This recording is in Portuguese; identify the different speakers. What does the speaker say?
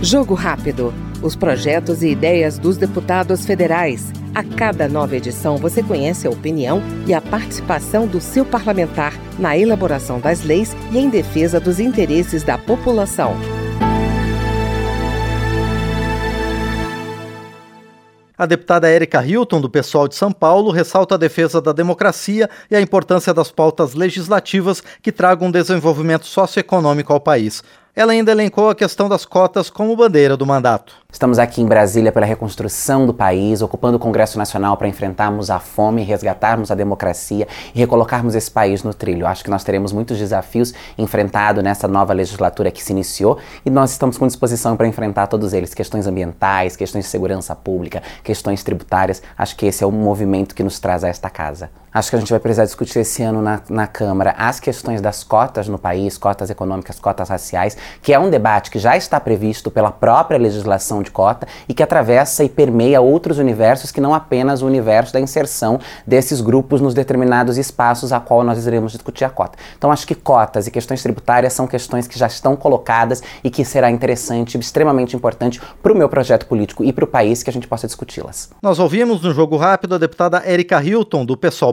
Speaker 1: Jogo Rápido. Os projetos e ideias dos deputados federais. A cada nova edição você conhece a opinião e a participação do seu parlamentar na elaboração das leis e em defesa dos interesses da população.
Speaker 2: A deputada Érica Hilton, do pessoal de São Paulo, ressalta a defesa da democracia e a importância das pautas legislativas que tragam desenvolvimento socioeconômico ao país. Ela ainda elencou a questão das cotas como bandeira do mandato.
Speaker 3: Estamos aqui em Brasília pela reconstrução do país, ocupando o Congresso Nacional para enfrentarmos a fome, resgatarmos a democracia e recolocarmos esse país no trilho. Acho que nós teremos muitos desafios enfrentados nessa nova legislatura que se iniciou e nós estamos com disposição para enfrentar todos eles: questões ambientais, questões de segurança pública, questões tributárias. Acho que esse é o movimento que nos traz a esta casa. Acho que a gente vai precisar discutir esse ano na, na Câmara as questões das cotas no país, cotas econômicas, cotas raciais, que é um debate que já está previsto pela própria legislação de cota e que atravessa e permeia outros universos que não apenas o universo da inserção desses grupos nos determinados espaços a qual nós iremos discutir a cota. Então acho que cotas e questões tributárias são questões que já estão colocadas e que será interessante, extremamente importante para o meu projeto político e para o país que a gente possa discuti-las.
Speaker 2: Nós ouvimos no Jogo Rápido a deputada Érica Hilton, do PSOL